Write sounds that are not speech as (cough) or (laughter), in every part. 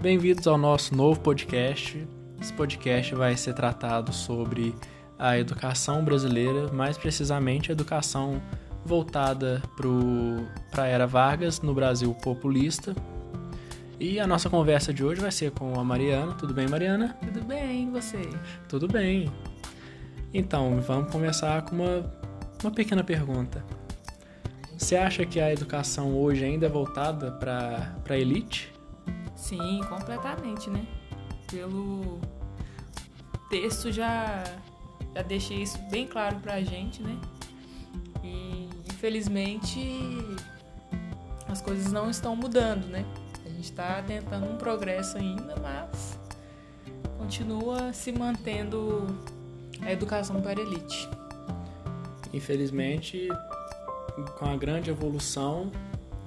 Bem-vindos ao nosso novo podcast. Esse podcast vai ser tratado sobre a educação brasileira, mais precisamente a educação voltada para a era Vargas no Brasil populista. E a nossa conversa de hoje vai ser com a Mariana. Tudo bem, Mariana? Tudo bem, e você? Tudo bem. Então, vamos começar com uma, uma pequena pergunta. Você acha que a educação hoje ainda é voltada para a elite? Sim, completamente, né? Pelo texto já, já deixei isso bem claro pra gente, né? E infelizmente as coisas não estão mudando, né? A gente está tentando um progresso ainda, mas continua se mantendo a educação para a elite. Infelizmente, com a grande evolução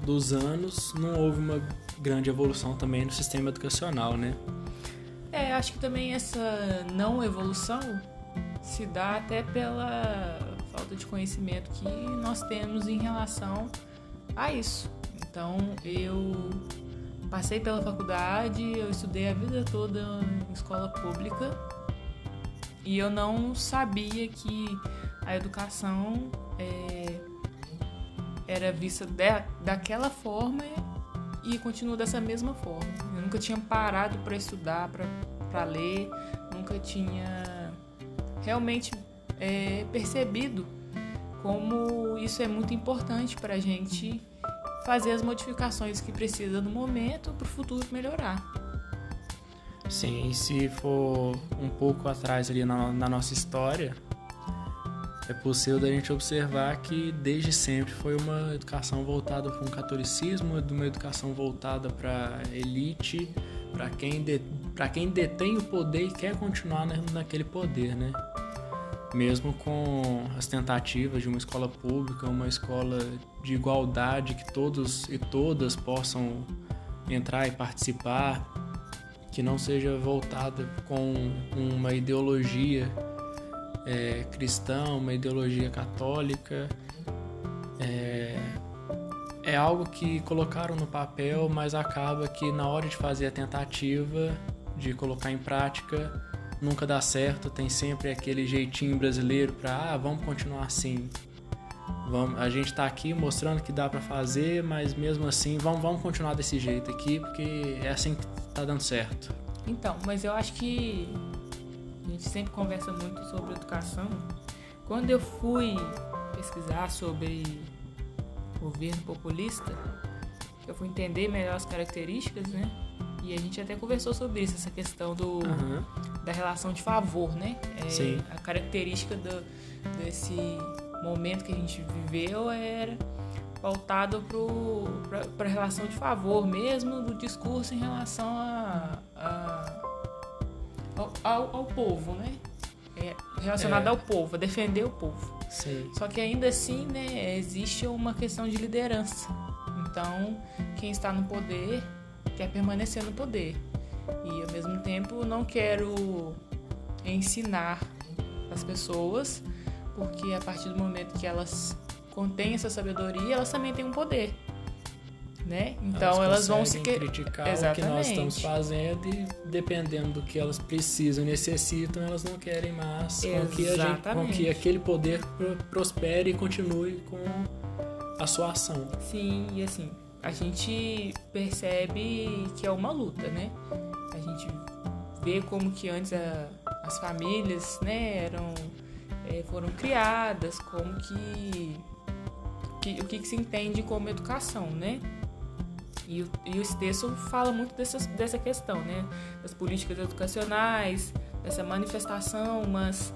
dos anos, não houve uma grande evolução também no sistema educacional, né? É, acho que também essa não evolução se dá até pela falta de conhecimento que nós temos em relação a isso. Então, eu passei pela faculdade, eu estudei a vida toda em escola pública e eu não sabia que a educação é, era vista de, daquela forma e continua dessa mesma forma. Eu nunca tinha parado para estudar, para ler, nunca tinha realmente é, percebido como isso é muito importante para a gente fazer as modificações que precisa no momento para o futuro melhorar. Sim, se for um pouco atrás ali na, na nossa história, é possível da gente observar que desde sempre foi uma educação voltada para um catolicismo, uma educação voltada para elite, para quem, de, quem detém o poder e quer continuar naquele poder, né? Mesmo com as tentativas de uma escola pública, uma escola de igualdade que todos e todas possam entrar e participar, que não seja voltada com uma ideologia é, cristã, uma ideologia católica. É, é algo que colocaram no papel, mas acaba que na hora de fazer a tentativa de colocar em prática nunca dá certo. Tem sempre aquele jeitinho brasileiro para ah, vamos continuar assim. Vamos, a gente está aqui mostrando que dá para fazer, mas mesmo assim vamos, vamos continuar desse jeito aqui porque é assim que está dando certo. Então, mas eu acho que gente sempre conversa muito sobre educação. Quando eu fui pesquisar sobre governo populista, eu fui entender melhor as características, né? E a gente até conversou sobre isso, essa questão do, uhum. da relação de favor, né? É, Sim. A característica do, desse momento que a gente viveu era voltado para a relação de favor mesmo do discurso em relação a ao, ao povo, né? É, relacionado é. ao povo, a defender o povo. Sim. Só que ainda assim, né, existe uma questão de liderança. Então, quem está no poder quer permanecer no poder. E ao mesmo tempo não quero ensinar as pessoas, porque a partir do momento que elas contêm essa sabedoria, elas também têm um poder né? Então elas, elas vão se criticar Exatamente. o que nós estamos fazendo e dependendo do que elas precisam, necessitam, elas não querem mais com que, gente, com que aquele poder prospere e continue com a sua ação. Sim, e assim, a gente percebe que é uma luta, né? A gente vê como que antes a, as famílias, né, eram é, foram criadas, como que, que o que, que se entende como educação, né? E, o, e texto fala muito dessa, dessa questão, né? Das políticas educacionais, dessa manifestação, mas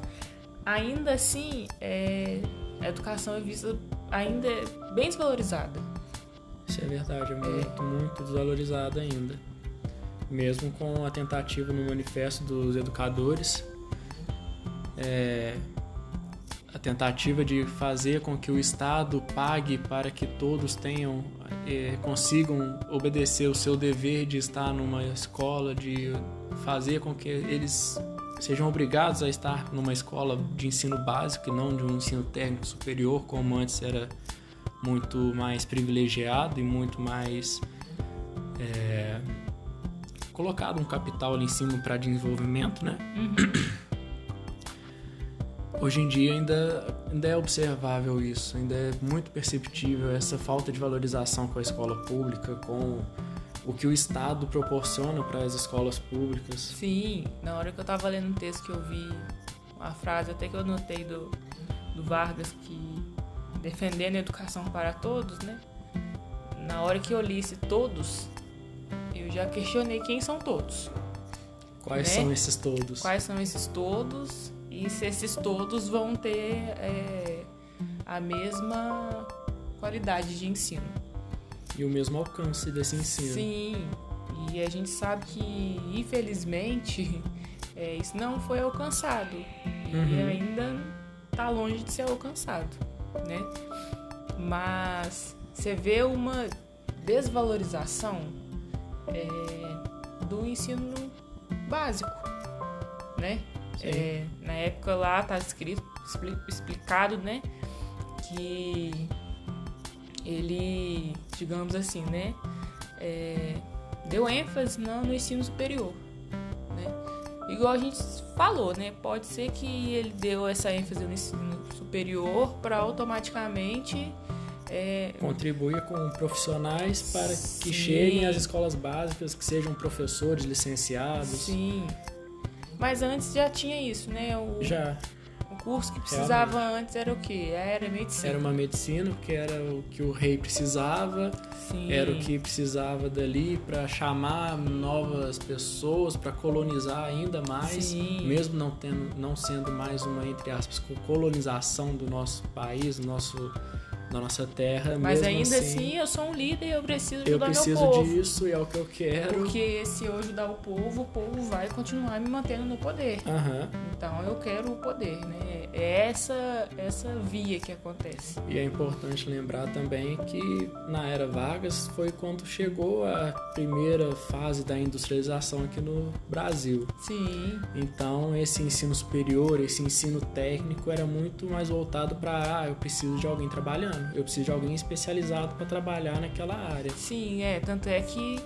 ainda assim é, a educação é vista ainda bem desvalorizada. Isso é verdade, é muito, é. muito desvalorizada ainda. Mesmo com a tentativa no manifesto dos educadores, é, a tentativa de fazer com que o Estado pague para que todos tenham é, consigam obedecer o seu dever de estar numa escola, de fazer com que eles sejam obrigados a estar numa escola de ensino básico e não de um ensino técnico superior, como antes era muito mais privilegiado e muito mais é, colocado um capital ali em cima para desenvolvimento, né? Hoje em dia ainda, ainda é observável isso, ainda é muito perceptível essa falta de valorização com a escola pública, com o que o Estado proporciona para as escolas públicas. Sim, na hora que eu estava lendo um texto que eu vi uma frase até que eu notei do, do Vargas que defendendo a educação para todos, né? Na hora que eu li esse todos, eu já questionei quem são todos. Quais né? são esses todos? Quais são esses todos e se esses todos vão ter é, a mesma qualidade de ensino. E o mesmo alcance desse ensino. Sim, e a gente sabe que, infelizmente, (laughs) é, isso não foi alcançado. E Uhum. ainda está longe de ser alcançado, né? Mas você vê uma desvalorização é, do ensino básico, né? É, na época lá tá escrito, expli- explicado, né? Que ele, digamos assim, né? é, deu ênfase no, no ensino superior, né? Igual a gente falou, né? Pode ser que ele deu essa ênfase no ensino superior para automaticamente é, Contribui com profissionais para Sim. que cheguem às escolas básicas, que sejam professores licenciados. sim. Mas antes já tinha isso, né? O, Já o curso que precisava antes era o quê? Era medicina. era uma medicina, porque era o que o rei precisava, Sim. era o que precisava dali para chamar novas pessoas, para colonizar ainda mais, Sim. mesmo não tendo, não sendo mais uma entre aspas colonização do nosso país, do nosso da nossa terra, Mas ainda assim, assim, eu sou um líder e eu preciso eu ajudar preciso meu povo. disso e é o que eu quero. Porque se eu ajudar o povo, o povo vai continuar me mantendo no poder. Aham. Então eu quero o poder, né? É essa, essa via que acontece. E é importante lembrar também que na era Vargas foi quando chegou a primeira fase da industrialização aqui no Brasil. Sim, Então esse ensino superior, esse ensino técnico era muito mais voltado para ah, eu preciso de alguém trabalhando, eu preciso de alguém especializado para trabalhar naquela área. sim, é. Tanto é que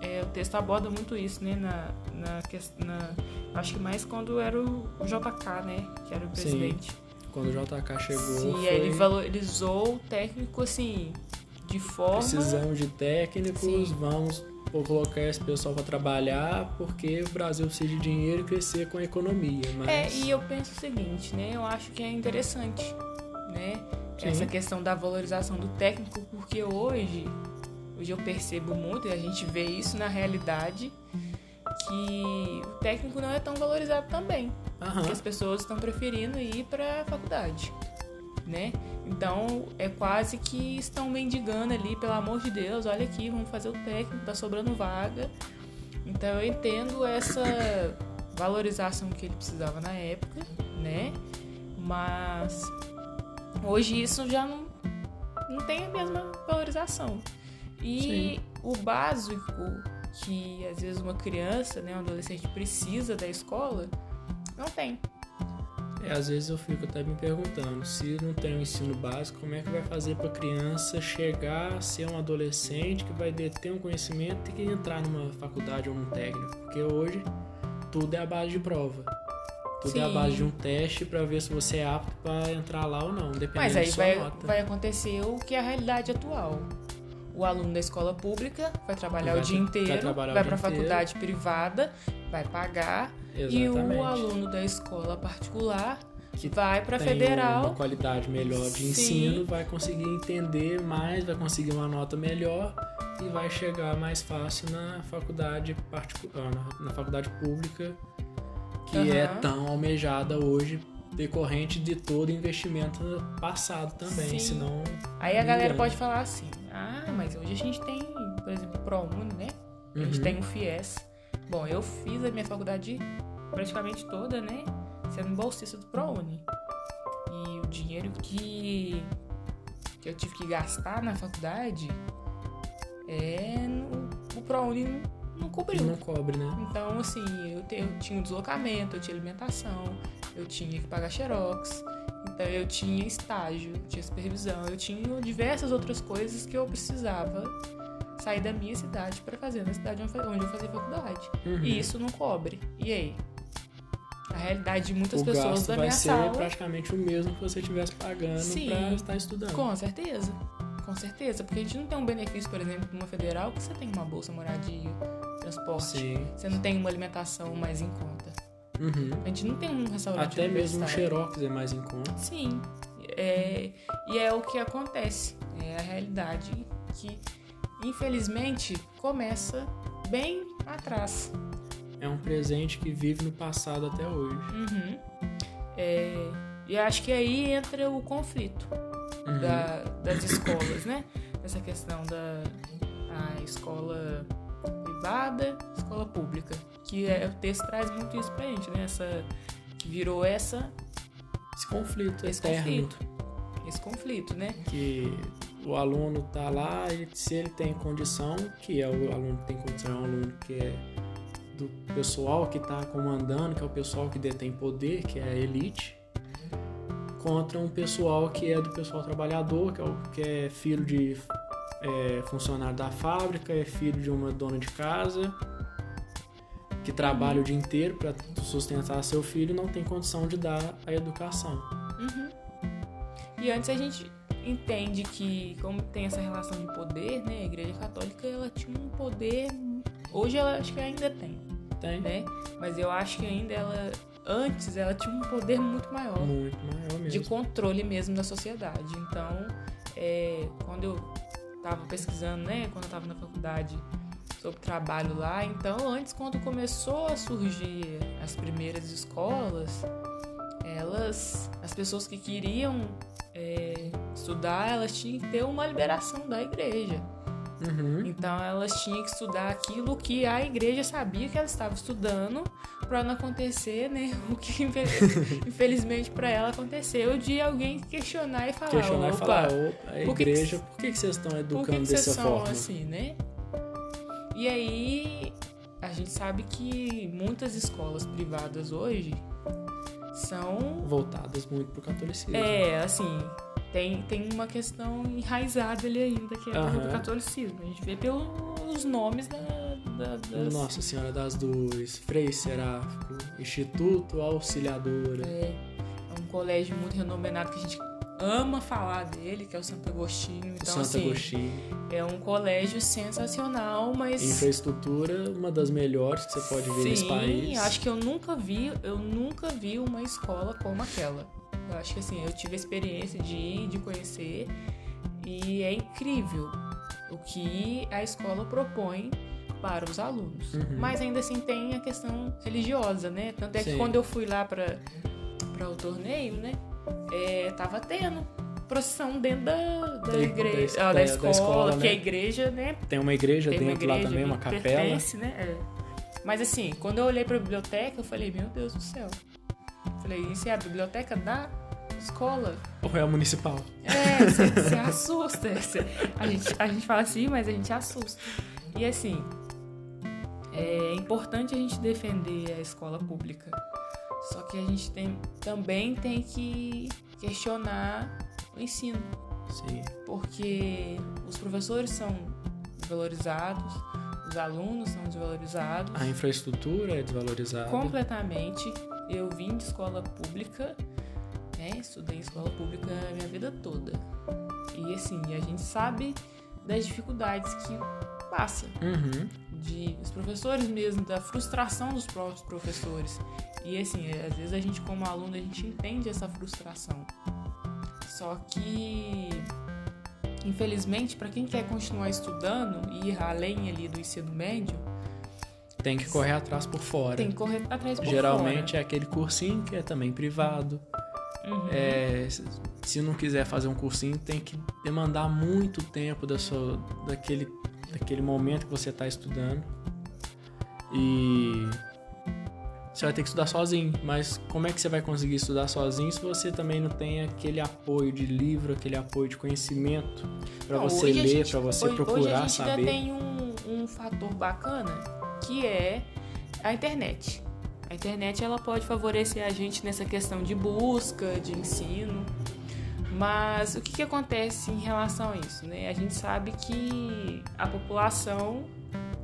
é, o texto aborda muito isso, né? Na, na, na- acho que mais quando era o JK, né? Que era o Sim, presidente. Quando o JK chegou, Sim, foi, ele valorizou o técnico, assim, de forma... precisamos de técnicos, Sim. vamos colocar esse pessoal para trabalhar porque o Brasil precisa de dinheiro e crescer com a economia. Mas... É, e eu penso o seguinte, né? Eu acho que é interessante, né? Sim. Essa questão da valorização do técnico, porque hoje, hoje eu percebo muito, e a gente vê isso na realidade, que o técnico não é tão valorizado também. Aham. Que as pessoas estão preferindo ir para a faculdade, né? Então, é quase que estão mendigando ali, pelo amor de Deus, olha aqui, vamos fazer o técnico, tá sobrando vaga. Então, eu entendo essa valorização que ele precisava na época, né? Mas hoje isso já não, não tem a mesma valorização. E Sim. o básico que às vezes uma criança, né, um adolescente precisa da escola, não tem. É, às vezes eu fico até me perguntando, se não tem um ensino básico, como é que vai fazer para criança chegar a ser um adolescente que vai ter um conhecimento e que entrar numa faculdade ou num técnico? Porque hoje tudo é a base de prova. Tudo é a Sim. base de um teste para ver se você é apto para entrar lá ou não, dependendo Mas da aí sua vai, nota. vai acontecer o que é a realidade atual. O aluno da escola pública vai trabalhar Vai o dia inteiro, vai vai, o para a faculdade privada, vai pagar, e Exatamente. o aluno da escola particular Que vai para federal. uma qualidade melhor de Sim. ensino, vai conseguir entender mais, vai conseguir uma nota melhor e vai chegar mais fácil na faculdade particular, na, na faculdade pública, que é Aham. tão almejada hoje decorrente de todo investimento passado também, Sim. senão Aí a galera pode falar assim: ah, mas hoje a gente tem, por exemplo, ProUni, né? A gente Uhum. tem o FIES. Bom, eu fiz a minha faculdade praticamente toda, né? Sendo bolsista do ProUni. E o dinheiro que, que eu tive que gastar na faculdade é. no- o ProUni não, não cobriu. não cobre, né? Então, assim, eu, te- eu tinha um deslocamento, eu tinha alimentação, eu tinha que pagar xerox, então eu tinha estágio, tinha supervisão, eu tinha diversas outras coisas que eu precisava sair da minha cidade para fazer na cidade onde eu fazia faculdade. Uhum. E isso não cobre. E aí? A realidade de muitas o pessoas gasto da vai minha ser sala. praticamente o mesmo que você estivesse pagando para estar estudando. Com certeza. Com certeza. Porque a gente não tem um benefício, por exemplo, numa federal, que você tem uma bolsa moradia, transporte. Sim. Você não tem uma alimentação mais em conta. Uhum. A gente não tem um restaurante Até mesmo um. Xerox é mais em conta. Sim. É, e é o que acontece. É a realidade que, infelizmente, começa bem atrás. É um presente que vive no passado até hoje. Uhum. É, e acho que aí entra o conflito Uhum. da- das escolas, né? Essa questão da escola privada, escola pública. Que é, o texto traz muito isso pra gente, né? Essa, que virou essa, Esse conflito esse eterno. conflito. Esse conflito, né? Que o aluno tá lá e se ele tem condição, que é o aluno que tem condição, é um aluno que é do pessoal que está comandando, que é o pessoal que detém poder, que é a elite, contra um pessoal que é do pessoal trabalhador, que é, o, que é filho de é, funcionário da fábrica, é filho de uma dona de casa, que trabalha o dia inteiro para sustentar seu filho e não tem condição de dar a educação. Uhum. E antes a gente entende que, como tem essa relação de poder, né? A Igreja Católica ela tinha um poder. Hoje ela acho que ainda tem, Tem né? Mas eu acho que ainda ela. Antes ela tinha um poder muito maior muito maior mesmo. de controle mesmo da sociedade. Então, é, quando eu tava pesquisando, né? Quando eu tava na faculdade sobre trabalho lá, então antes quando começou a surgir as primeiras escolas, elas, as pessoas que queriam é, estudar, elas tinham que ter uma liberação da igreja. Uhum. Então elas tinham que estudar aquilo que a igreja sabia que ela estava estudando para não acontecer, né? (laughs) O que infe- (laughs) infelizmente para ela aconteceu de alguém questionar e falar, questionar e opa, falar, opa, a por que que igreja, por que, que vocês estão por educando que, que vocês dessa são forma? assim, né? E aí a gente sabe que muitas escolas privadas hoje são Voltadas muito pro catolicismo. é, assim, tem, tem uma questão enraizada ali ainda, que é do- do catolicismo. A gente vê pelos nomes da, da- das... Nossa Senhora das Dores, Frei Seráfico, Instituto Auxiliadora. É, é um colégio muito renomenado que a gente ama falar dele, que é o Santo Agostinho. Então, Santo assim, Agostinho. é um colégio sensacional, mas... Infraestrutura, uma das melhores que você pode ver nesse Sim, país. acho que eu nunca vi, eu nunca vi uma escola como aquela. Eu acho que assim, eu tive a experiência de ir, de conhecer, e é incrível o que a escola propõe para os alunos. Uhum. Mas ainda assim tem a questão religiosa, né? Tanto é que Sim. quando eu fui lá para para o torneio, né, é, tava tendo procissão dentro da, da, igreja, da- ah, da, da- da escola, escola, que né? a igreja, né, Tem uma igreja tem uma dentro lá igreja também, que uma capela. pertence, né? É. Mas assim, quando eu olhei pra biblioteca, eu falei, meu Deus do céu. Falei, isso é a biblioteca da escola? Ou é a municipal? É, você assusta. Cê- a, gente, a gente fala assim, mas a gente assusta. E assim, é importante a gente defender a escola pública. Só que a gente tem, também tem que questionar o ensino Sim. porque os professores são desvalorizados, os alunos são desvalorizados A infraestrutura é desvalorizada. completamente. Eu vim de escola pública, né? Estudei em escola pública a minha vida toda. E assim, a gente sabe das dificuldades que passa. Uhum. De os professores mesmo, da frustração dos próprios professores. E assim, às vezes a gente como aluno, a gente entende essa frustração. Só que infelizmente, para quem quer continuar estudando e ir além ali do ensino médio, Tem que correr atrás por fora. tem que correr atrás por Geralmente é aquele cursinho que é também privado. fora. Uhum. É, se- não quiser fazer um cursinho, tem que demandar muito tempo da sua, daquele, daquele momento que você está estudando. E você vai ter que estudar sozinho. Mas como é que você vai conseguir estudar sozinho se você também não tem aquele apoio de livro, aquele apoio de conhecimento para você ler, para você hoje, procurar hoje a gente saber? ainda tem um, um fator bacana que é a internet. A internet ela pode favorecer a gente nessa questão de busca, de ensino, Mas o que, que acontece em relação a isso? Né? A gente sabe que a população,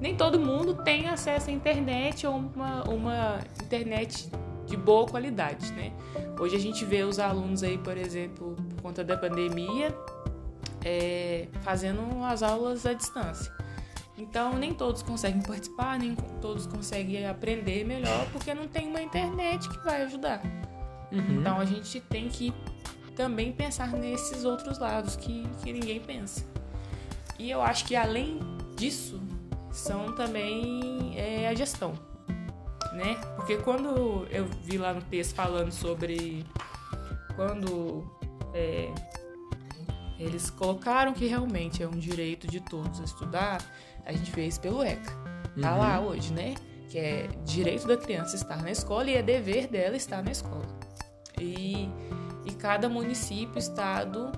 nem todo mundo tem acesso à internet ou uma, uma internet de boa qualidade. Né? Hoje a gente vê os alunos aí, por exemplo, por conta da pandemia, é, fazendo as aulas à distância. Então, nem todos conseguem participar, nem todos conseguem aprender melhor, porque não tem uma internet que vai ajudar. Uhum. Então, a gente tem que também pensar nesses outros lados que, que ninguém pensa. E eu acho que, além disso, são também é, a gestão. Né? Porque quando eu vi lá no texto falando sobre quando é, eles colocaram que realmente é um direito de todos estudar, a gente fez pelo ECA. Tá uhum. lá hoje, né? Que é direito da criança estar na escola e é dever dela estar na escola. E, e cada município, estado,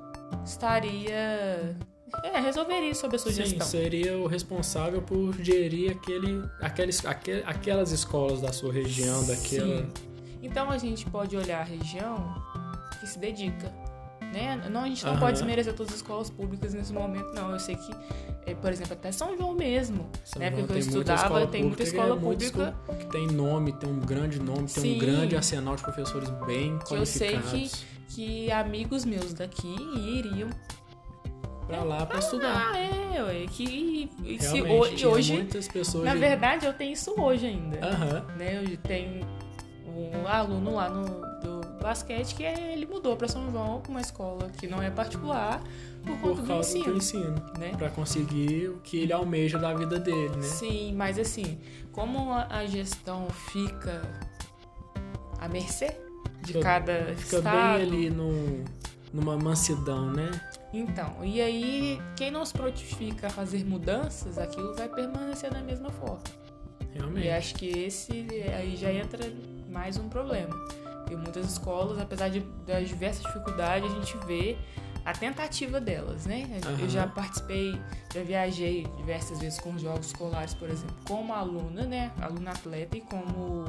estaria é, resolveria sobre a sugestão. Sim, seria o responsável por gerir aquele, aqueles, aquel, aquelas escolas da sua região, Sim. daquela. Então a gente pode olhar a região que se dedica né? Não, a gente não uhum. pode desmerecer todas as escolas públicas nesse momento, não. Eu sei que, é, por exemplo, até São João mesmo, São né? Porque eu estudava, tem muita escola pública. Que tem nome, tem um grande nome, tem Sim. um grande arsenal de professores bem que qualificados. Eu sei que, que amigos meus daqui iriam pra lá pra ah, estudar. Ah, é, ué, que se, hoje, hoje muitas pessoas na verdade eu tenho isso hoje ainda. Uhum. Né? Eu tenho um aluno lá no basquete que ele mudou para São João, uma escola que não é particular, por, por conta causa do ensino, do ensino né? Para conseguir o que ele almeja da vida dele, né? Sim, mas assim, como a gestão fica à mercê de fica, cada fica estado, bem ali no, numa mansidão, né? Então, e aí quem não se prontifica a fazer mudanças, aquilo vai permanecer da mesma forma. Realmente. E acho que esse aí já entra mais um problema. E muitas escolas, apesar de, das diversas dificuldades, a gente vê a tentativa delas, né? Uhum. Eu já participei, já viajei diversas vezes com jogos escolares, por exemplo, como aluna, né? Aluna atleta e como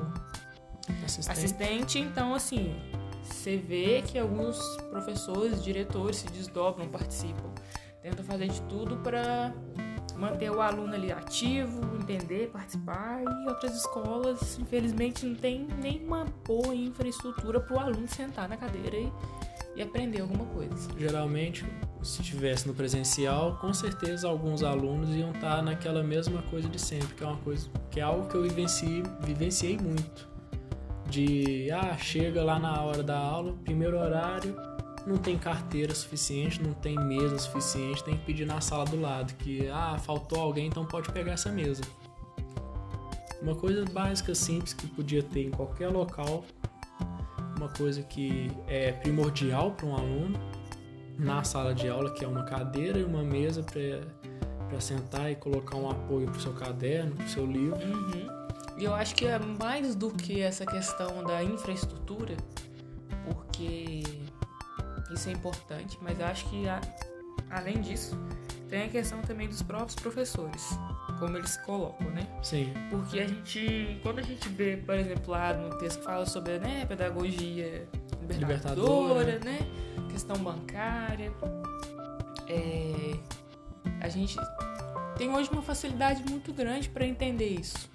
assistente. assistente. Então, assim, você vê que alguns professores, diretores se desdobram, participam, tentam fazer de tudo para manter o aluno ali ativo, entender, participar. E outras escolas, infelizmente, não tem nenhuma boa infraestrutura para o aluno sentar na cadeira e, e aprender alguma coisa. Geralmente, se estivesse no presencial, com certeza alguns alunos iam estar naquela mesma coisa de sempre, que é uma coisa que é algo que eu vivenciei, vivenciei muito. De ah, chega lá na hora da aula, primeiro horário, não tem carteira suficiente, não tem mesa suficiente, tem que pedir na sala do lado, que ah, faltou alguém, então pode pegar essa mesa. Uma coisa básica, simples que podia ter em qualquer local, uma coisa que é primordial para um aluno na sala de aula, que é uma cadeira e uma mesa para sentar e colocar um apoio para o seu caderno, para o seu livro. Uhum. E eu acho que é mais do que essa questão da infraestrutura, porque isso é importante, mas acho que a, além disso, tem a questão também dos próprios professores, como eles se colocam, né? Sim. Porque a gente, quando a gente vê, por exemplo, lá no texto que fala sobre né, pedagogia libertadora, libertadora. né? Questão bancária, é, a gente tem hoje uma facilidade muito grande para entender isso,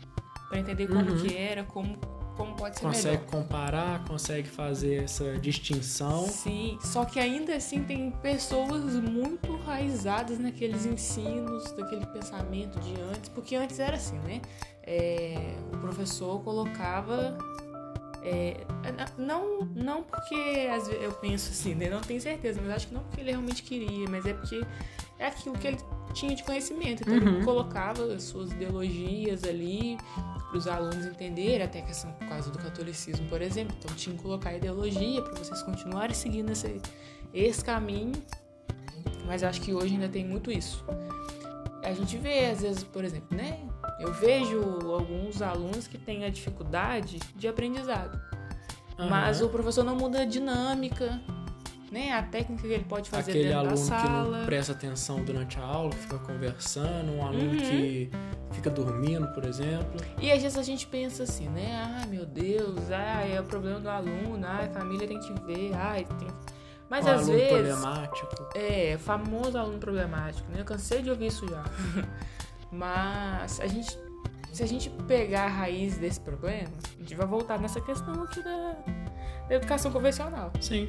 para entender como uhum. que era, como como pode ser consegue melhor. comparar, consegue fazer essa distinção. Sim, só que ainda assim tem pessoas muito raizadas naqueles ensinos, daquele pensamento de antes, porque antes era assim, né? É, o professor colocava é, não, não porque eu penso assim, né? não tenho certeza, mas acho que não porque ele realmente queria, mas é porque é aquilo que ele tinha de conhecimento. Então uhum. ele colocava as suas ideologias ali, para os alunos entenderem, até questão por causa do catolicismo, por exemplo. Então tinha que colocar ideologia para vocês continuarem seguindo esse, esse caminho. Mas acho que hoje ainda tem muito isso. A gente vê, às vezes, por exemplo, né? Eu vejo alguns alunos que têm a dificuldade de aprendizado. Uhum. Mas o professor não muda a dinâmica, né? A técnica que ele pode fazer Aquele dentro da sala. Aquele aluno que não presta atenção durante a aula, que fica conversando, um aluno uhum. que fica dormindo, por exemplo. E às vezes a gente pensa assim, né? Ah, meu Deus, ah, é o problema do aluno, ah, a família tem que ver, ah, tem... Mas o às aluno vezes. problemático. É, famoso aluno problemático, né? Eu cansei de ouvir isso já. (laughs) Mas a gente, se a gente pegar a raiz desse problema, a gente vai voltar nessa questão aqui da, da educação convencional. Sim.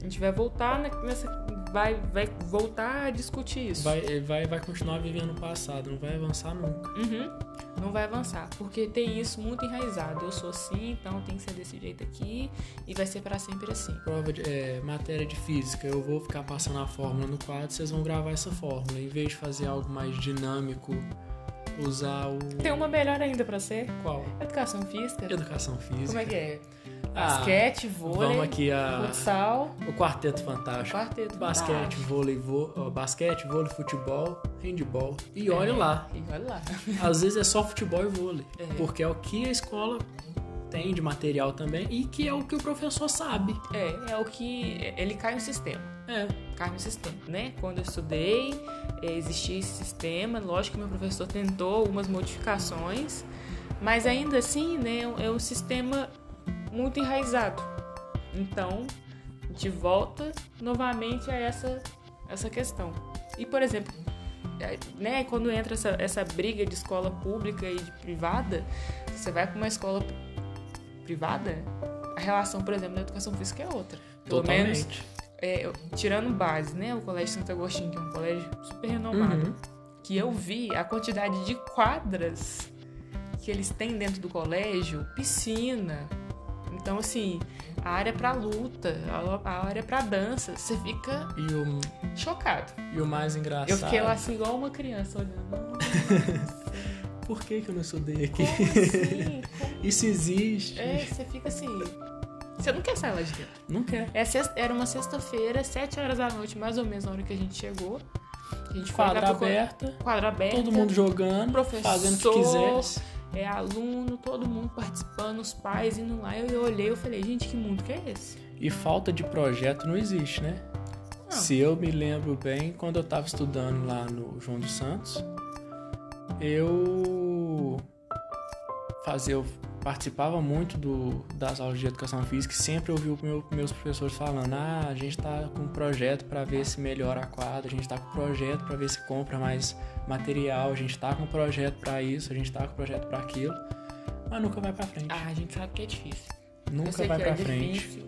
A gente vai voltar ne- nessa. Vai, vai voltar a discutir isso. Vai, vai, vai continuar vivendo o passado, não vai avançar nunca. Uhum. Não vai avançar, porque tem isso muito enraizado. Eu sou assim, então tem que ser desse jeito aqui e vai ser pra sempre assim. Prova de é, matéria de física, eu vou ficar passando a fórmula no quadro, vocês vão gravar essa fórmula. Em vez de fazer algo mais dinâmico, usar o. Tem uma melhor ainda pra ser: Qual? educação física. Educação física. Como é que é? Ah, Basquete, vôlei, Vamos aqui a. futsal, O quarteto fantástico. quarteto. Basquete, fantástico. vôlei, vô, ó, basquete, vôlei, futebol, handball. E olha É, lá, E olha lá. (laughs) às vezes é só futebol e vôlei. É. Porque é o que a escola tem de material também e que é o que o professor sabe. É, é o que. Ele cai no sistema. É. Cai no sistema, né? Quando eu estudei, eh, existia esse sistema. Lógico que meu professor tentou algumas modificações, mas ainda assim, né? É um sistema muito enraizado. Então, a gente volta novamente a essa, essa questão. E, por exemplo, eh, né, quando entra essa, essa briga de escola pública e de privada, você vai para uma escola privada, a relação, por exemplo, da educação física é outra. Pelo menos Totalmente. é, eu- tirando base, né? O Colégio Santo Agostinho, que é um colégio super renomado, Uhum. que eu vi a quantidade de quadras que eles têm dentro do colégio, piscina. Então, assim, a área pra luta, a área pra dança, você fica o, chocado. e o mais engraçado. Eu fiquei lá assim, igual uma criança, olhando. (laughs) Por que, que eu não estudei aqui? como assim? (laughs) Como... Isso existe. É, você fica assim. Você não quer sair lá de dentro. Não quer. É sexta- Era uma sexta-feira, sete horas da noite, mais ou menos, na hora que a gente chegou. A gente foi Quadra aberta, Quadra aberta. todo mundo jogando, professor, fazendo o que quisesse. É aluno, todo mundo participando, os pais indo lá. Eu, eu olhei eu falei, gente, que mundo que é esse? E falta de projeto não existe, né? Não. Se eu me lembro bem, quando eu estava estudando lá no João dos Santos, eu fazia, eu participava muito do, das aulas de educação física e sempre ouvi os meu, meus professores falando: ah, a gente está com um projeto para ver se melhora a quadra, a gente está com um projeto para ver se compra mais material, a gente está com um projeto para isso, a gente está com um projeto para aquilo, mas nunca vai para frente. Ah, a gente sabe que é difícil. nunca vai para é frente. difícil.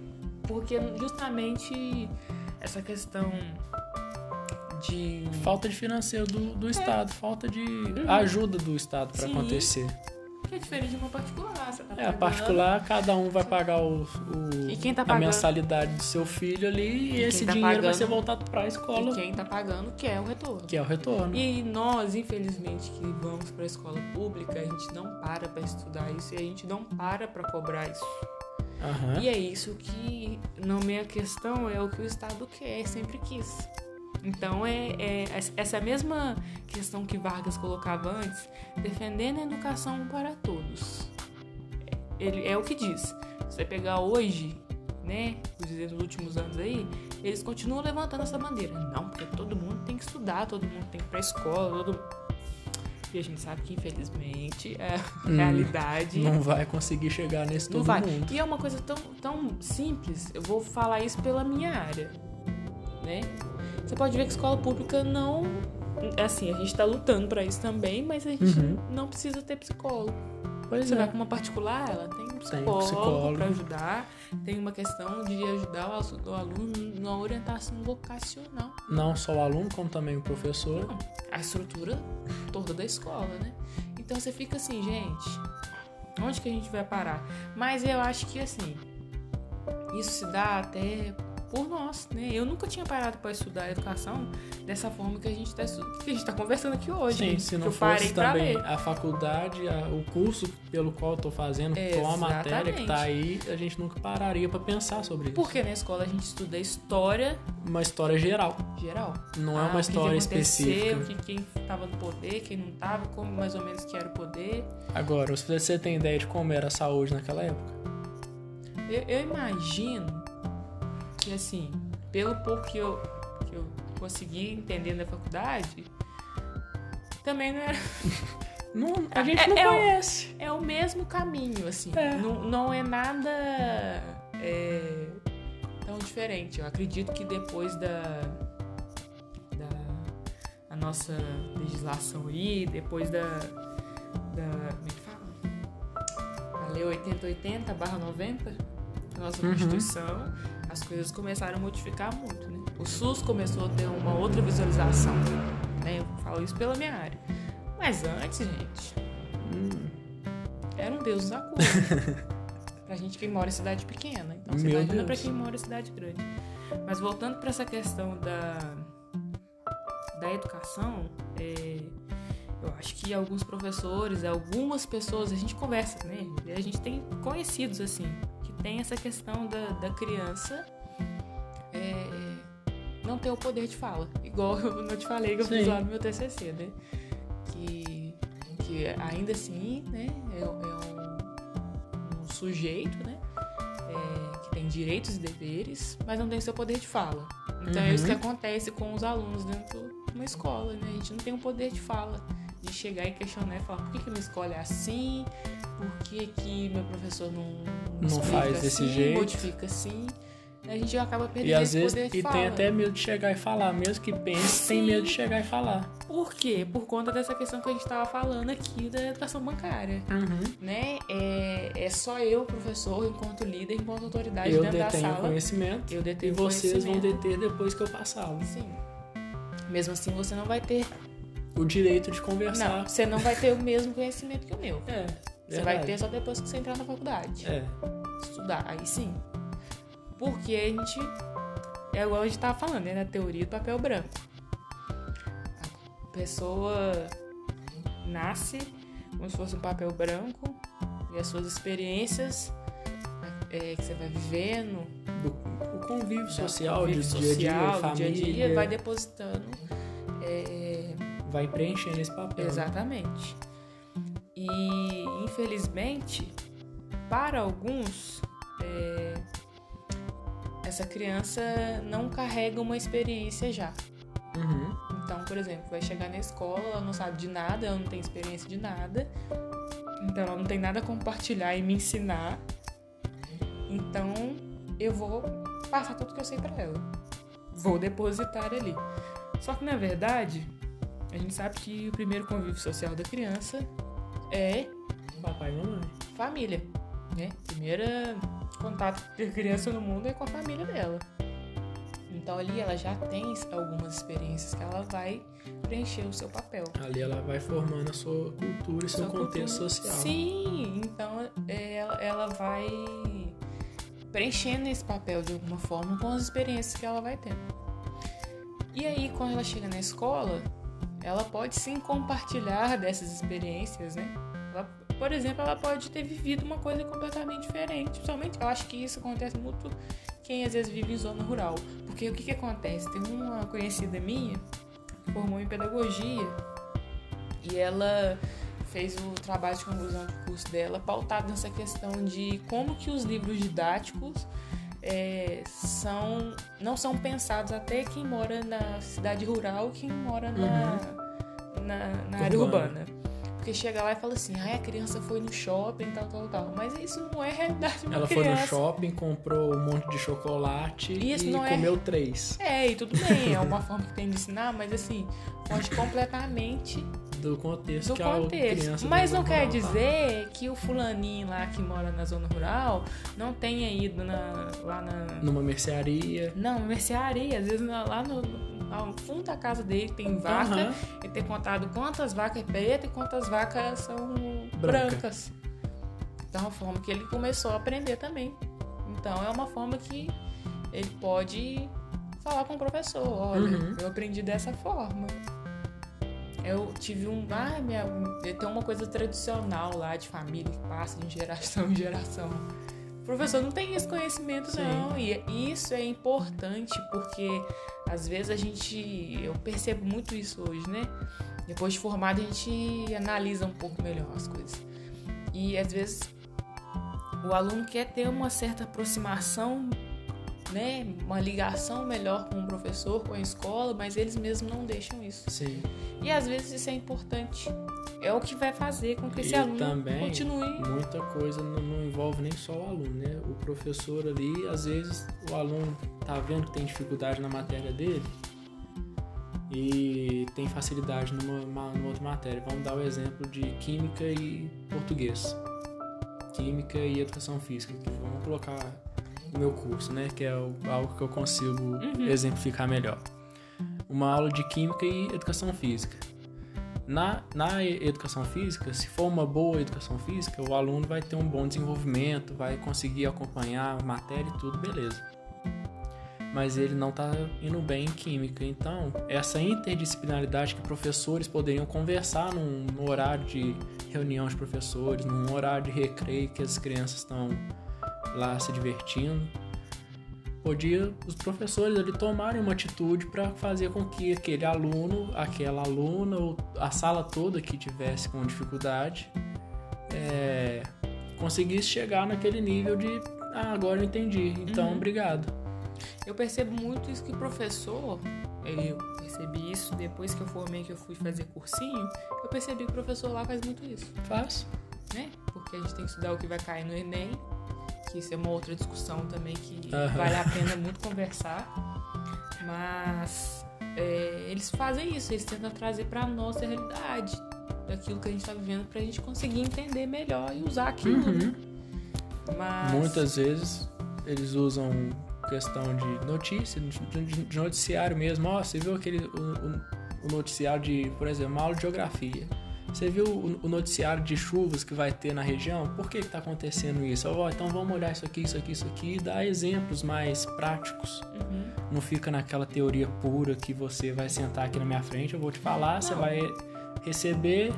Porque justamente essa questão de. Falta de financeiro do, do Estado, falta de ajuda do Estado para acontecer. Que é diferente de uma particular. Você tá É, pagando- particular, cada um vai pagar o, o- E tá a mensalidade do seu filho ali e, quem esse tá dinheiro vai pagando? ser voltado para a E escola, quem tá pagando quer o retorno. que é o retorno. E nós, infelizmente, que vamos para a escola pública, a gente não para para estudar isso e a gente não para para cobrar isso. Aham. E é isso que, na minha questão, é o que o Estado quer, sempre quis. Então, é, é essa mesma questão que Vargas colocava antes, defendendo a educação para todos. Ele é o que diz. Se você pegar hoje, né, os nos últimos anos aí, eles continuam levantando essa bandeira. Não, porque todo mundo tem que estudar, todo mundo tem que ir pra escola, todo E a gente sabe que, infelizmente, é a Hum, realidade Não vai conseguir chegar nesse não todo vai. mundo. E é uma coisa tão, tão simples, eu vou falar isso pela minha área, né? Você pode ver que escola pública não. Assim, a gente tá lutando pra isso também, mas a gente Uhum. não precisa ter psicólogo. Pois Você é. vai pra uma particular, ela tem um psicólogo, psicólogo. pra ajudar. Tem uma questão de ajudar o aluno na orientação vocacional. Não só o aluno, como também o professor. Não, a estrutura toda da escola, né? Então você fica assim, gente, onde que a gente vai parar? Mas eu acho que assim, isso se dá até por nós, né? Eu nunca tinha parado para estudar educação dessa forma que a gente está que a gente tá conversando aqui hoje. Sim, se não eu fosse também a faculdade, a- o curso pelo qual eu tô fazendo, com a matéria que tá aí, a gente nunca pararia para pensar sobre isso. Porque na escola a gente estuda história Uma história geral, geral. não é Ah, uma o que história que específica. que quem estava no poder, quem não estava, como mais ou menos que era o poder. Agora, você tem ideia de como era a saúde naquela época, Eu, eu imagino que, assim, pelo pouco que eu, que eu consegui entender na faculdade, também não era. (laughs) não, a gente É- não é o- conhece. É o mesmo caminho, assim. É. Não, não é nada. é, tão diferente. Eu acredito que depois da, da nossa legislação aí, depois da, da como é que fala? A Lei 8080 barra 90, a nossa Uhum. Constituição, as coisas começaram a modificar muito, né? O SUS começou a ter uma outra visualização, né? Eu falo isso pela minha área. Mas antes, gente, Hum, era um Deus nos acuda. (laughs) pra gente que mora em cidade pequena. Então você Meu imagina pra quem mora em cidade grande. Mas voltando pra essa questão da, da educação, é, eu acho que alguns professores, algumas pessoas, a gente conversa, né? A gente tem conhecidos assim, tem essa questão da, da criança é, não ter o poder de fala. Igual (laughs) eu não te falei que eu fiz Sim. lá no meu TCC, né? Que, que ainda assim, né? É, é um, um sujeito, né? é, que tem direitos e deveres, mas não tem seu poder de fala. Então é isso que Uhum. acontece com os alunos dentro de uma escola, né? A gente não tem o poder de fala, de chegar e questionar e falar por que, que minha escola é assim, por que, que meu professor não, Não faz desse assim, jeito. modifica assim. A gente acaba perdendo E às vezes e fala. tem até medo de chegar e falar, mesmo que pense, tem Sim. medo de chegar e falar. Por quê? Por conta dessa questão que a gente estava falando aqui da educação bancária. Uhum. Né? É, é só eu, professor, enquanto líder, enquanto autoridade Eu dentro da detenho sala. conhecimento Eu e detenho vocês vão deter depois que eu passá-lo. Sim. Mesmo assim, você não vai ter. O direito de conversar. Não, você não vai ter o mesmo conhecimento que o meu. É. Você vai ter só depois que você entrar na faculdade. É. Estudar, aí sim. Porque a gente. É igual a gente tava falando, né? Na teoria do papel branco. A pessoa nasce como se fosse um papel branco e as suas experiências é, que você vai vivendo, Do, o convívio social, convívio de dia a dia, social, do família, dia a dia, vai depositando. é, vai preenchendo esse papel. Exatamente. E infelizmente, para alguns, é, essa criança não carrega uma experiência já. Uhum. Então, por exemplo, vai chegar na escola, ela não sabe de nada, ela não tem experiência de nada, então ela não tem nada a compartilhar e me ensinar. Então, eu vou passar tudo que eu sei pra ela. Vou depositar ali. Só que na verdade, a gente sabe que o primeiro convívio social da criança é Papai e mamãe. família, né? Primeira contato da criança no mundo é com a família dela. Então ali ela já tem algumas experiências que ela vai preencher o seu papel. Ali ela vai formando a sua cultura e seu Sua contexto cultura. social. Sim, então é, ela, ela vai preenchendo esse papel de alguma forma com as experiências que ela vai tendo. E aí, quando ela chega na escola, ela pode sim compartilhar dessas experiências, né? Ela, por exemplo, ela pode ter vivido uma coisa completamente diferente. Principalmente, eu acho que isso acontece muito quem às vezes vive em zona rural. Porque o que, que acontece? Tem uma conhecida minha que formou em pedagogia e ela fez o trabalho de conclusão de curso dela pautado nessa questão de como que os livros didáticos é, são não são pensados até quem mora na cidade rural quem mora na, na, na área Urbana. urbana. Porque chega lá e fala assim, ah, a criança foi no shopping, tal, tal, tal. Mas isso não é a realidade de Ela foi criança. no shopping, comprou um monte de chocolate Isso e é- comeu três. É, e tudo bem, é uma (laughs) forma que tem de ensinar, mas assim, foge completamente Do contexto do que a contexto. criança Mas não quer tá. dizer que o fulaninho lá que mora na zona rural não tenha ido na- lá na. Numa mercearia. Não, mercearia, às vezes lá no, no- fundo da casa dele tem vaca, Aham. ele tem contado quantas vacas é preta e quantas vacas são Branca. brancas. Então é uma forma que ele começou a aprender também. Então é uma forma que ele pode falar com o professor, olha, Uhum. eu aprendi dessa forma. Eu tive um. Ah, minha, tem uma coisa tradicional lá de família que passa de geração em geração. O professor não tem esse conhecimento, Sim. não. E isso é importante porque às vezes a gente. Eu percebo muito isso hoje, né? Depois de formado, a gente analisa um pouco melhor as coisas. E às vezes o aluno quer ter uma certa aproximação né, uma ligação melhor com o professor, com a escola, mas eles mesmos não deixam isso. Sim. E às vezes isso é importante. É o que vai fazer com que esse e aluno também, continue. Muita coisa não, não envolve nem só o aluno, né? O professor ali, às vezes, o aluno tá vendo que tem dificuldade na matéria dele e tem facilidade numa, uma- numa outra matéria. Vamos dar o exemplo de química e português. Química e educação física. que Vamos colocar o meu curso, né? Que é o- algo que eu consigo exemplificar melhor. Uma aula de química e educação física. Na, na educação física, se for uma boa educação física, o aluno vai ter um bom desenvolvimento, vai conseguir acompanhar a matéria e tudo, beleza. Mas ele não está indo bem em química. Então, essa interdisciplinaridade que professores poderiam conversar num, num horário de reunião de professores, num horário de recreio que as crianças estão lá se divertindo, podia os professores ali tomarem uma atitude para fazer com que aquele aluno, aquela aluna ou a sala toda que tivesse com dificuldade é, conseguisse chegar naquele nível de ah, agora eu entendi, então Uhum. obrigado. Eu percebo muito isso que o professor, eu percebi isso depois que eu formei, que eu fui fazer cursinho, eu percebi que o professor lá faz muito isso, Faz. né? Porque a gente tem que estudar o que vai cair no Enem, que isso é uma outra discussão também que Aham. vale a pena muito conversar. Mas é, eles fazem isso, eles tentam trazer para nossa realidade, daquilo que a gente tá vivendo, pra gente conseguir entender melhor e usar aquilo, Uhum. né? Mas Muitas vezes eles usam questão de notícia, de, noticiário mesmo. Ó, você viu aquele o, o- o noticiário de, por exemplo, uma aula de geografia. Você viu o, noticiário de chuvas que vai ter na região? Por que está acontecendo isso? Ó, então vamos olhar isso aqui, isso aqui, isso aqui e dar exemplos mais práticos. Uhum. Não fica naquela teoria pura que você vai sentar aqui na minha frente, eu vou te falar, você Não. vai receber.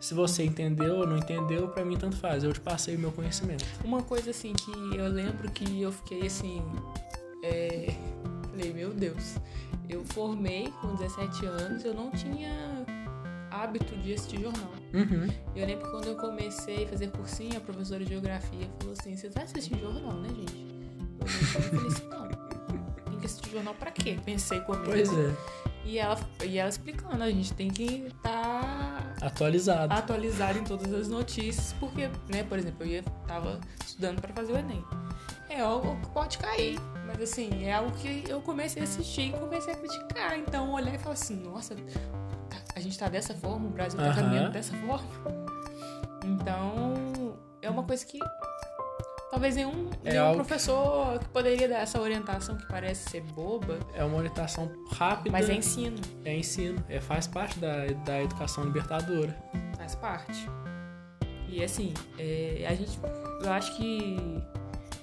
Se você entendeu ou não entendeu, pra mim tanto faz. Eu te passei o meu conhecimento. Uma coisa assim que eu lembro que eu fiquei assim. é, Falei, meu Deus, eu formei com 17 anos, eu não tinha hábito de assistir jornal. Uhum. Eu lembro que quando eu comecei a fazer cursinho, a professora de geografia falou assim: Vocês vai assistir jornal, né, gente? Eu falei assim: Não, tem que assistir jornal pra quê? Pensei comigo. Pois é, E ela, e ela explicando: A gente tem que estar atualizado. atualizado em todas as notícias, porque, né, por exemplo, eu ia, tava estudando para fazer o Enem. É algo que pode cair, mas assim, é algo que eu comecei a assistir e comecei a criticar. Então, olhar e falar assim, nossa, tá- gente tá dessa forma, o Brasil tá Aham. caminhando dessa forma. Então, é uma coisa que talvez nenhum, É nenhum algo- professor que poderia dar essa orientação que parece ser boba, É uma orientação rápida. mas é ensino, É ensino. É, faz parte da, da educação libertadora. faz parte. E assim, é, a gente, eu acho que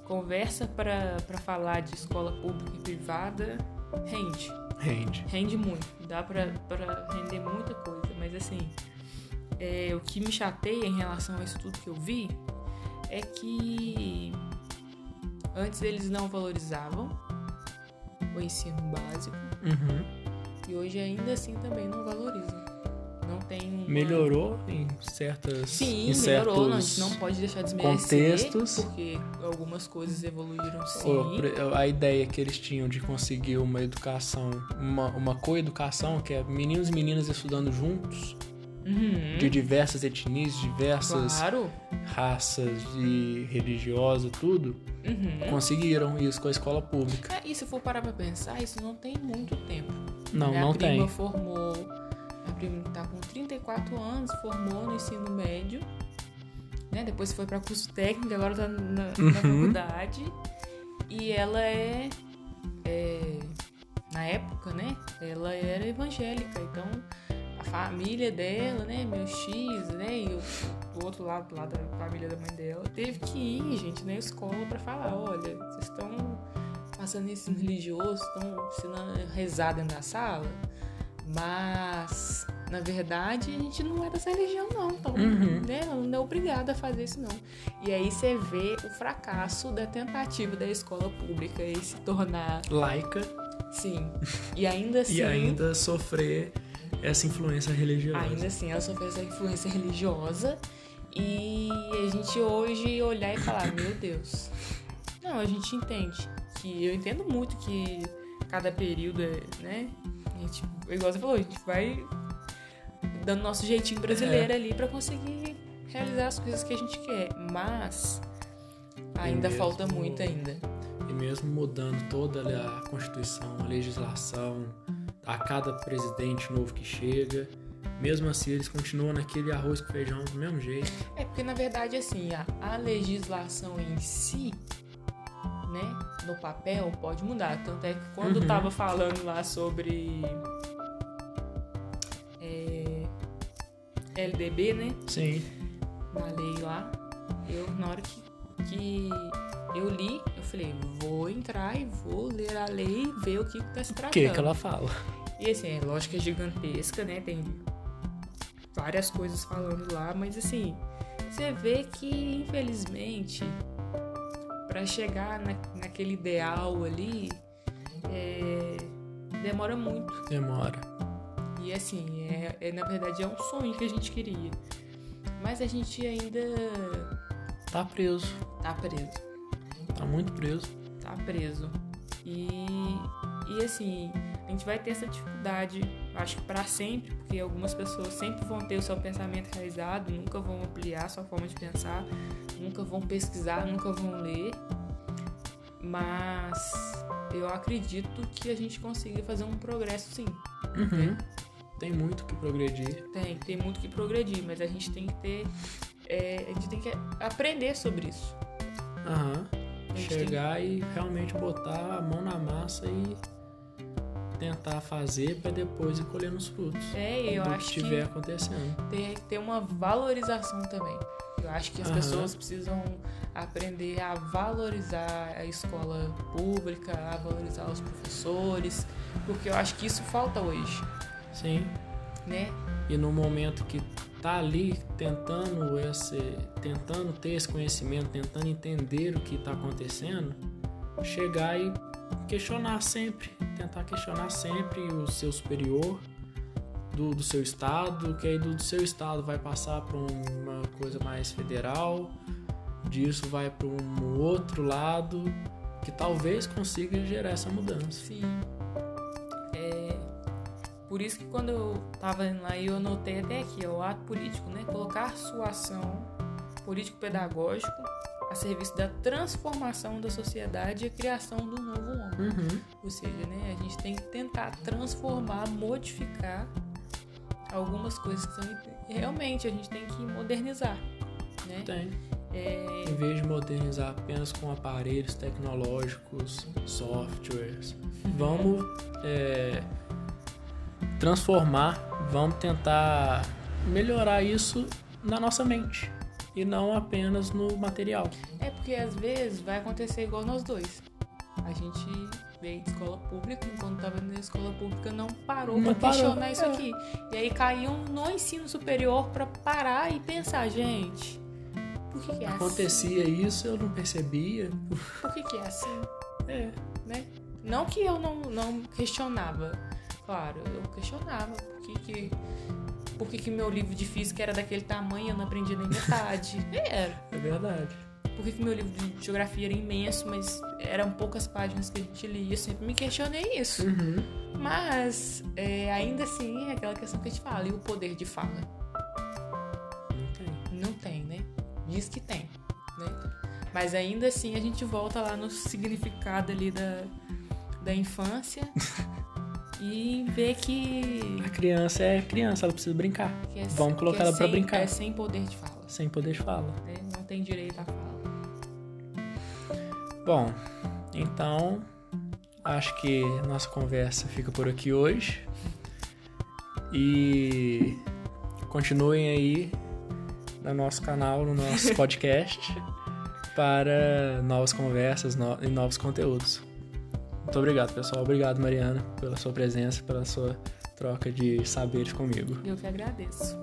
conversa para falar de escola pública e privada rende, Rende. rende muito, dá para render muita coisa, mas assim, é, o que me chateia em relação a isso tudo que eu vi é que antes eles não valorizavam o ensino básico Uhum. e hoje ainda assim também não valorizam. Não tem uma... Melhorou em certas. Sim, em melhorou, não, a gente não pode deixar de contextos. porque algumas coisas evoluíram sim. A ideia que eles tinham de conseguir uma educação, uma, uma coeducação, que é meninos e meninas estudando juntos, Uhum, de diversas etnias, diversas Claro. raças e religiosas, tudo, Uhum. conseguiram isso com a escola pública. É, e se for parar pra pensar, isso não tem muito tempo. Não, Minha não prima tem. formou. Minha prima tá com 34 anos, formou no ensino médio. Né? Depois foi pra curso técnico, agora tá na, na Uhum. faculdade. E ela é, é, Na época, né? Ela era evangélica. Então, a família dela, né? Meu X, né? E o, o outro lado, lá da família da mãe dela, teve que ir, gente, na escola pra falar: olha, vocês estão passando ensino religioso, estão ensinando a rezar dentro da sala. Mas, na verdade, a gente não é dessa religião, não. Então, Uhum. né, não é obrigada a fazer isso, não. E aí você vê o fracasso da tentativa da escola pública em se tornar, Laica sim. E ainda (laughs) assim. e ainda sofrer essa influência religiosa. Ainda assim, ela sofreu essa influência religiosa. E a gente hoje olhar e falar, meu Deus. Não, a gente entende que eu entendo muito que cada período é, né? A gente, igual você falou, a gente vai dando nosso jeitinho brasileiro É. ali pra conseguir realizar as coisas que a gente quer. Mas ainda mesmo- falta muito ainda. E mesmo mudando toda a Constituição, a legislação, a cada presidente novo que chega, mesmo assim eles continuam naquele arroz com feijão do mesmo jeito. É porque na verdade assim, a, a legislação em si, né, no papel pode mudar. Tanto é que quando Uhum. tava falando lá sobre é, LDB, né, Sim. na lei lá, eu na hora que, que eu li, eu falei, vou entrar e vou ler a lei e ver o que, que tá se O tratando. que que ela fala? E assim, é lógico que é gigantesca, né? Tem várias coisas falando lá, mas assim, você vê que infelizmente para chegar na, naquele ideal ali é, demora muito. Demora. E assim, é, é, na verdade é um sonho que a gente queria. Mas a gente ainda Tá preso. tá preso. Tá muito preso. tá preso. E, e assim, a gente vai ter essa dificuldade, acho que para sempre, porque algumas pessoas sempre vão ter o seu pensamento realizado, nunca vão ampliar sua forma de pensar, nunca vão pesquisar, nunca vão ler. Mas eu acredito que a gente consiga fazer um progresso sim. Uhum. Tem muito que progredir. Tem, tem muito que progredir, mas a gente tem que ter. é, a gente tem que aprender sobre isso. Aham. Gente Chegar e realmente botar a mão na massa e tentar fazer pra depois ir colhendo os frutos. É, eu acho que que estiver acontecendo. tem que ter uma valorização também. Acho que as Aham. pessoas precisam aprender a valorizar a escola pública, a valorizar os professores, porque eu acho que isso falta hoje, Sim. né? E no momento que tá ali tentando esse, tentando ter esse conhecimento, tentando entender o que está acontecendo, chegar e questionar sempre, tentar questionar sempre o seu superior do, do seu estado, que aí do, do seu estado vai passar para uma coisa mais federal, disso vai para um outro lado que talvez consiga gerar essa mudança. Sim. É, por isso que quando eu tava indo lá, eu anotei até aqui, ó, o ato político, né? Colocar sua ação político-pedagógico a serviço da transformação da sociedade e a criação do novo homem. Uhum. Ou seja, né, a gente tem que tentar transformar, modificar algumas coisas que são realmente a gente tem que modernizar, né? Tem. É, Em vez de modernizar apenas com aparelhos tecnológicos, softwares, (laughs) vamos é, transformar, vamos tentar melhorar isso na nossa mente e não apenas no material. é porque às vezes vai acontecer igual nós dois. A gente veio de escola pública, enquanto tava na escola pública não parou parou, questionar isso é. aqui. E aí caiu no ensino superior pra parar e pensar, gente, por que, que é assim? Acontecia isso, eu não percebia. (laughs) Por que, que é assim? É, né? Não que eu não, não questionava. Claro, eu questionava por que, que, por que, que meu livro de física era daquele tamanho eu não aprendi nem metade. Era. é verdade. Por que, meu livro de geografia era imenso, mas eram poucas páginas que a gente lia. Eu sempre me questionei isso. Uhum. Mas é, ainda assim é aquela questão que a gente fala. E o poder de fala? Não tem. Não tem, né? Diz que tem, né? Mas ainda assim a gente volta lá no significado ali da, da infância (laughs) e vê que, A criança é criança, ela precisa brincar. é, Vamos colocar é ela pra sem- brincar. É sem poder de fala, Sem poder de fala. né? Não tem direito à fala. Bom, então acho que nossa conversa fica por aqui hoje. E continuem aí no nosso canal, no nosso (laughs) podcast, para novas conversas no- e novos conteúdos. Muito obrigado, pessoal. Obrigado, Mariana, pela sua presença, pela sua troca de saberes comigo. Eu que agradeço.